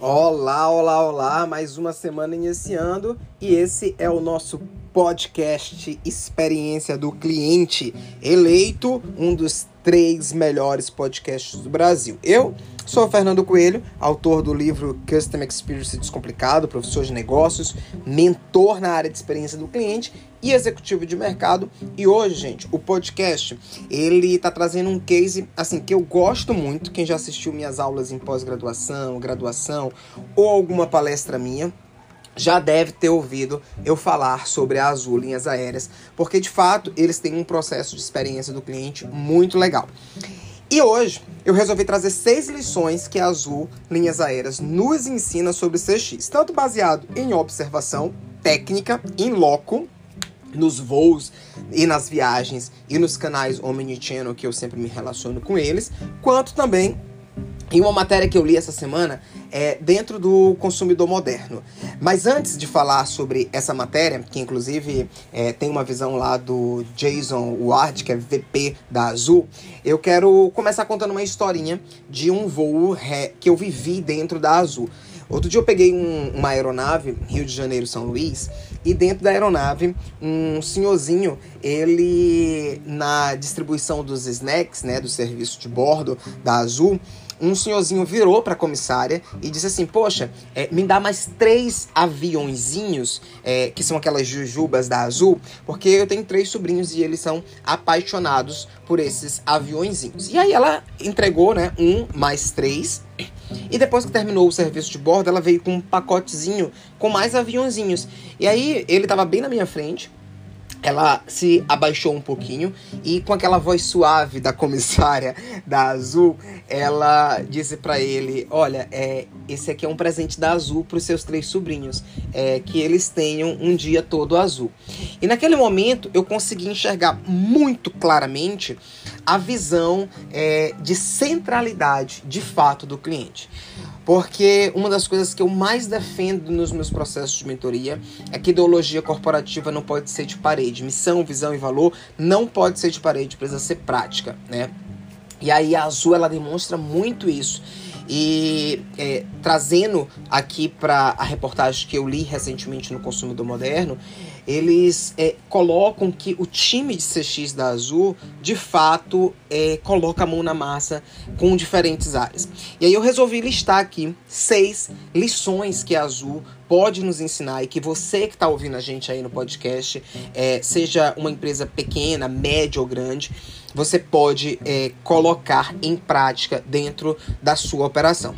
Olá, olá, olá! Mais uma semana iniciando e esse é o nosso podcast Experiência do Cliente, eleito um dos três melhores podcasts do Brasil. Eu Sou Fernando Coelho, autor do livro Custom Experience Descomplicado, professor de negócios, mentor na área de experiência do cliente e executivo de mercado. E hoje, gente, o podcast, ele tá trazendo um case assim que eu gosto muito, quem já assistiu minhas aulas em pós-graduação, graduação ou alguma palestra minha, já deve ter ouvido eu falar sobre a Azul Linhas Aéreas, porque de fato eles têm um processo de experiência do cliente muito legal. E hoje eu resolvi trazer seis lições que a Azul Linhas Aéreas nos ensina sobre CX, tanto baseado em observação técnica, em loco, nos voos e nas viagens e nos canais Omnichannel que eu sempre me relaciono com eles, quanto também em uma matéria que eu li essa semana é, dentro do consumidor moderno. Mas antes de falar sobre essa matéria, que inclusive é, tem uma visão lá do Jason Ward, que é VP da Azul, eu quero começar contando uma historinha de um voo que eu vivi dentro da Azul. Outro dia eu peguei um, uma aeronave, Rio de Janeiro, São Luís, e dentro da aeronave, um senhorzinho, ele na distribuição dos snacks, né, do serviço de bordo da Azul, um senhorzinho virou para a comissária e disse assim: Poxa, é, me dá mais três aviãozinhos, é, que são aquelas jujubas da Azul, porque eu tenho três sobrinhos e eles são apaixonados por esses aviãozinhos. E aí ela entregou, né, um mais três. E depois que terminou o serviço de bordo, ela veio com um pacotezinho com mais aviãozinhos. E aí ele estava bem na minha frente ela se abaixou um pouquinho e com aquela voz suave da comissária da Azul, ela disse para ele: "Olha, é, esse aqui é um presente da Azul para os seus três sobrinhos, é, que eles tenham um dia todo azul". E naquele momento eu consegui enxergar muito claramente a visão é, de centralidade de fato do cliente. Porque uma das coisas que eu mais defendo nos meus processos de mentoria é que ideologia corporativa não pode ser de parede. Missão, visão e valor não pode ser de parede, precisa ser prática, né? E aí a Azul ela demonstra muito isso. E é, trazendo aqui para a reportagem que eu li recentemente no Consumidor Moderno, eles é, colocam que o time de CX da Azul, de fato, é, coloca a mão na massa com diferentes áreas. E aí eu resolvi listar aqui seis lições que a Azul pode nos ensinar e que você que está ouvindo a gente aí no podcast, é, seja uma empresa pequena, média ou grande, você pode é, colocar em prática dentro da sua operação.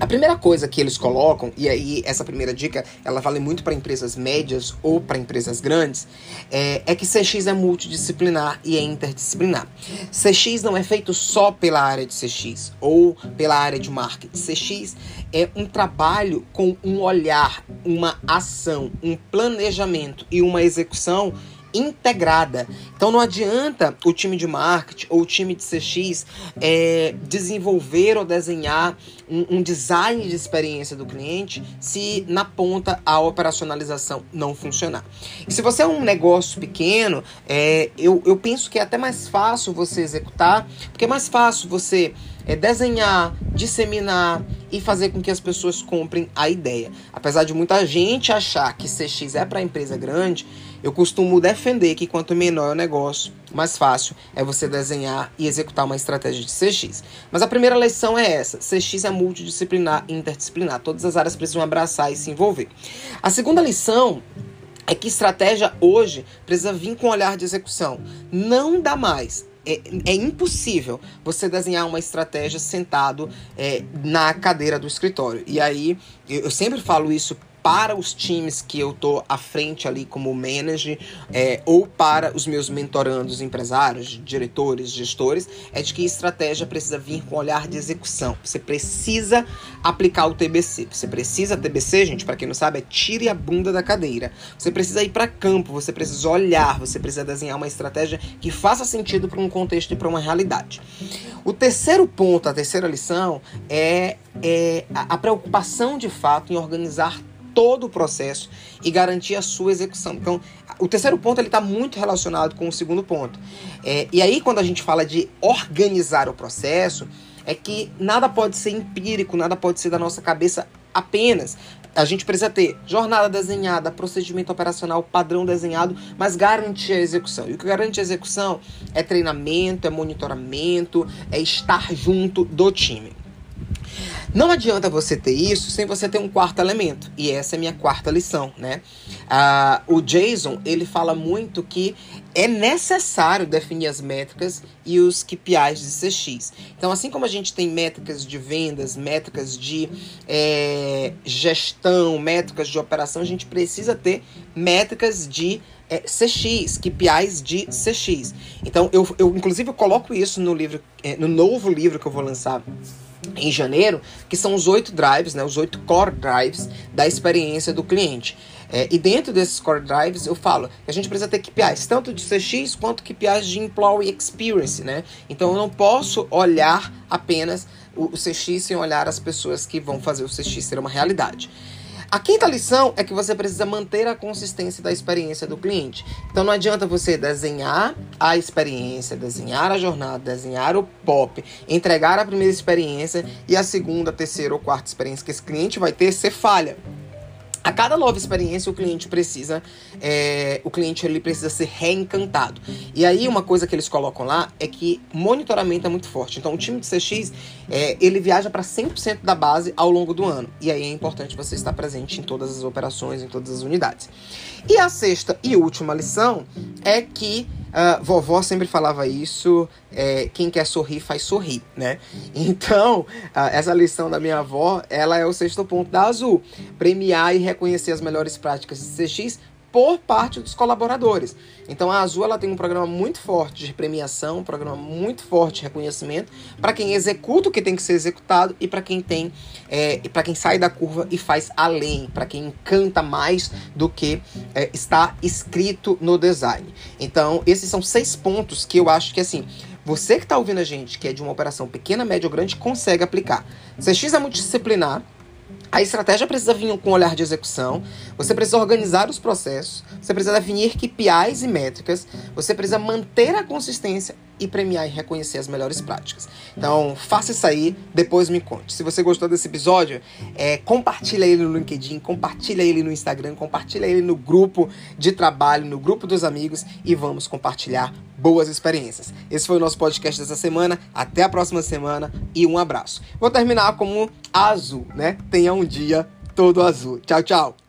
A primeira coisa que eles colocam, e aí essa primeira dica, ela vale muito para empresas médias ou para empresas grandes, é, é, que CX é multidisciplinar e é interdisciplinar. CX não é feito só pela área de CX ou pela área de marketing. CX é um trabalho com um olhar, uma ação, um planejamento e uma execução integrada. Então não adianta o time de marketing ou o time de CX é, desenvolver ou desenhar um, um, design de experiência do cliente se na ponta a operacionalização não funcionar. E se você é um negócio pequeno, é, eu, eu penso que é até mais fácil você executar, porque é mais fácil você é desenhar, disseminar e fazer com que as pessoas comprem a ideia. Apesar de muita gente achar que CX é para empresa grande, eu costumo defender que quanto menor é o negócio, mais fácil é você desenhar e executar uma estratégia de CX. Mas a primeira lição é essa: CX é multidisciplinar e interdisciplinar. Todas as áreas precisam abraçar e se envolver. A segunda lição é que estratégia hoje precisa vir com olhar de execução. Não dá mais é, é, impossível você desenhar uma estratégia sentado é, na cadeira do escritório. E aí, eu, eu sempre falo isso para os times que eu tô à frente ali como manager é, ou para os meus mentorandos empresários, diretores, gestores, é de que estratégia precisa vir com olhar de execução. Você precisa aplicar o TBC. Você precisa TBC, gente, para quem não sabe, é tire a bunda da cadeira. Você precisa ir para campo, você precisa olhar, você precisa desenhar uma estratégia que faça sentido para um contexto e para uma realidade. O terceiro ponto, a terceira lição é, é a, a preocupação de fato em organizar todo o processo e garantir a sua execução. Então, o terceiro ponto ele está muito relacionado com o segundo ponto. É, e aí, quando a gente fala de organizar o processo, é que nada pode ser empírico, nada pode ser da nossa cabeça apenas. A gente precisa ter jornada desenhada, procedimento operacional padrão desenhado, mas garantir a execução. E o que garante a execução é treinamento, é monitoramento, é estar junto do time. Não adianta você ter isso sem você ter um quarto elemento. E essa é a minha quarta lição, né? Ah, o Jason, ele fala muito que é necessário definir as métricas e os KPIs de CX. Então, assim como a gente tem métricas de vendas, métricas de é, gestão, métricas de operação, a gente precisa ter métricas de é, CX, KPIs de CX. Então, eu, eu inclusive eu coloco isso no livro, é, no novo livro que eu vou lançar em janeiro, que são os oito drives, né, os oito core drives da experiência do cliente. É, e dentro desses core drives eu falo que a gente precisa ter KPIs, tanto de CX quanto KPIs de Employee Experience, né? Então eu não posso olhar apenas o, o CX sem olhar as pessoas que vão fazer o CX ser uma realidade. A quinta lição é que você precisa manter a consistência da experiência do cliente. Então não adianta você desenhar a experiência, desenhar a jornada, desenhar o pop, entregar a primeira experiência e a segunda, terceira ou quarta experiência que esse cliente vai ter ser falha. A cada nova experiência, o cliente precisa, é, o cliente ele precisa ser reencantado. E aí uma coisa que eles colocam lá é que monitoramento é muito forte. Então o time de CX é, ele viaja para 100% da base ao longo do ano. E aí é importante você estar presente em todas as operações, em todas as unidades. E a sexta e última lição é que Uh, vovó sempre falava isso, é, quem quer sorrir faz sorrir, né? Então, uh, essa lição da minha avó, ela é o sexto ponto da Azul. Premiar e reconhecer as melhores práticas de CX por parte dos colaboradores. Então a Azul ela tem um programa muito forte de premiação, um programa muito forte de reconhecimento para quem executa o que tem que ser executado e para quem tem é, para quem sai da curva e faz além, para quem encanta mais do que é, está escrito no design. Então esses são seis pontos que eu acho que assim você que está ouvindo a gente, que é de uma operação pequena, média ou grande, consegue aplicar. CX é multidisciplinar, a estratégia precisa vir com um olhar de execução, você precisa organizar os processos, você precisa definir KPIs e métricas, você precisa manter a consistência e premiar e reconhecer as melhores práticas. Então, faça isso aí, depois me conte. Se você gostou desse episódio, é, compartilha ele no LinkedIn, compartilha ele no Instagram, compartilha ele no grupo de trabalho, no grupo dos amigos e vamos compartilhar boas experiências. Esse foi o nosso podcast dessa semana. Até a próxima semana e um abraço. Vou terminar como azul, né? Tenha um dia todo azul. Tchau, tchau.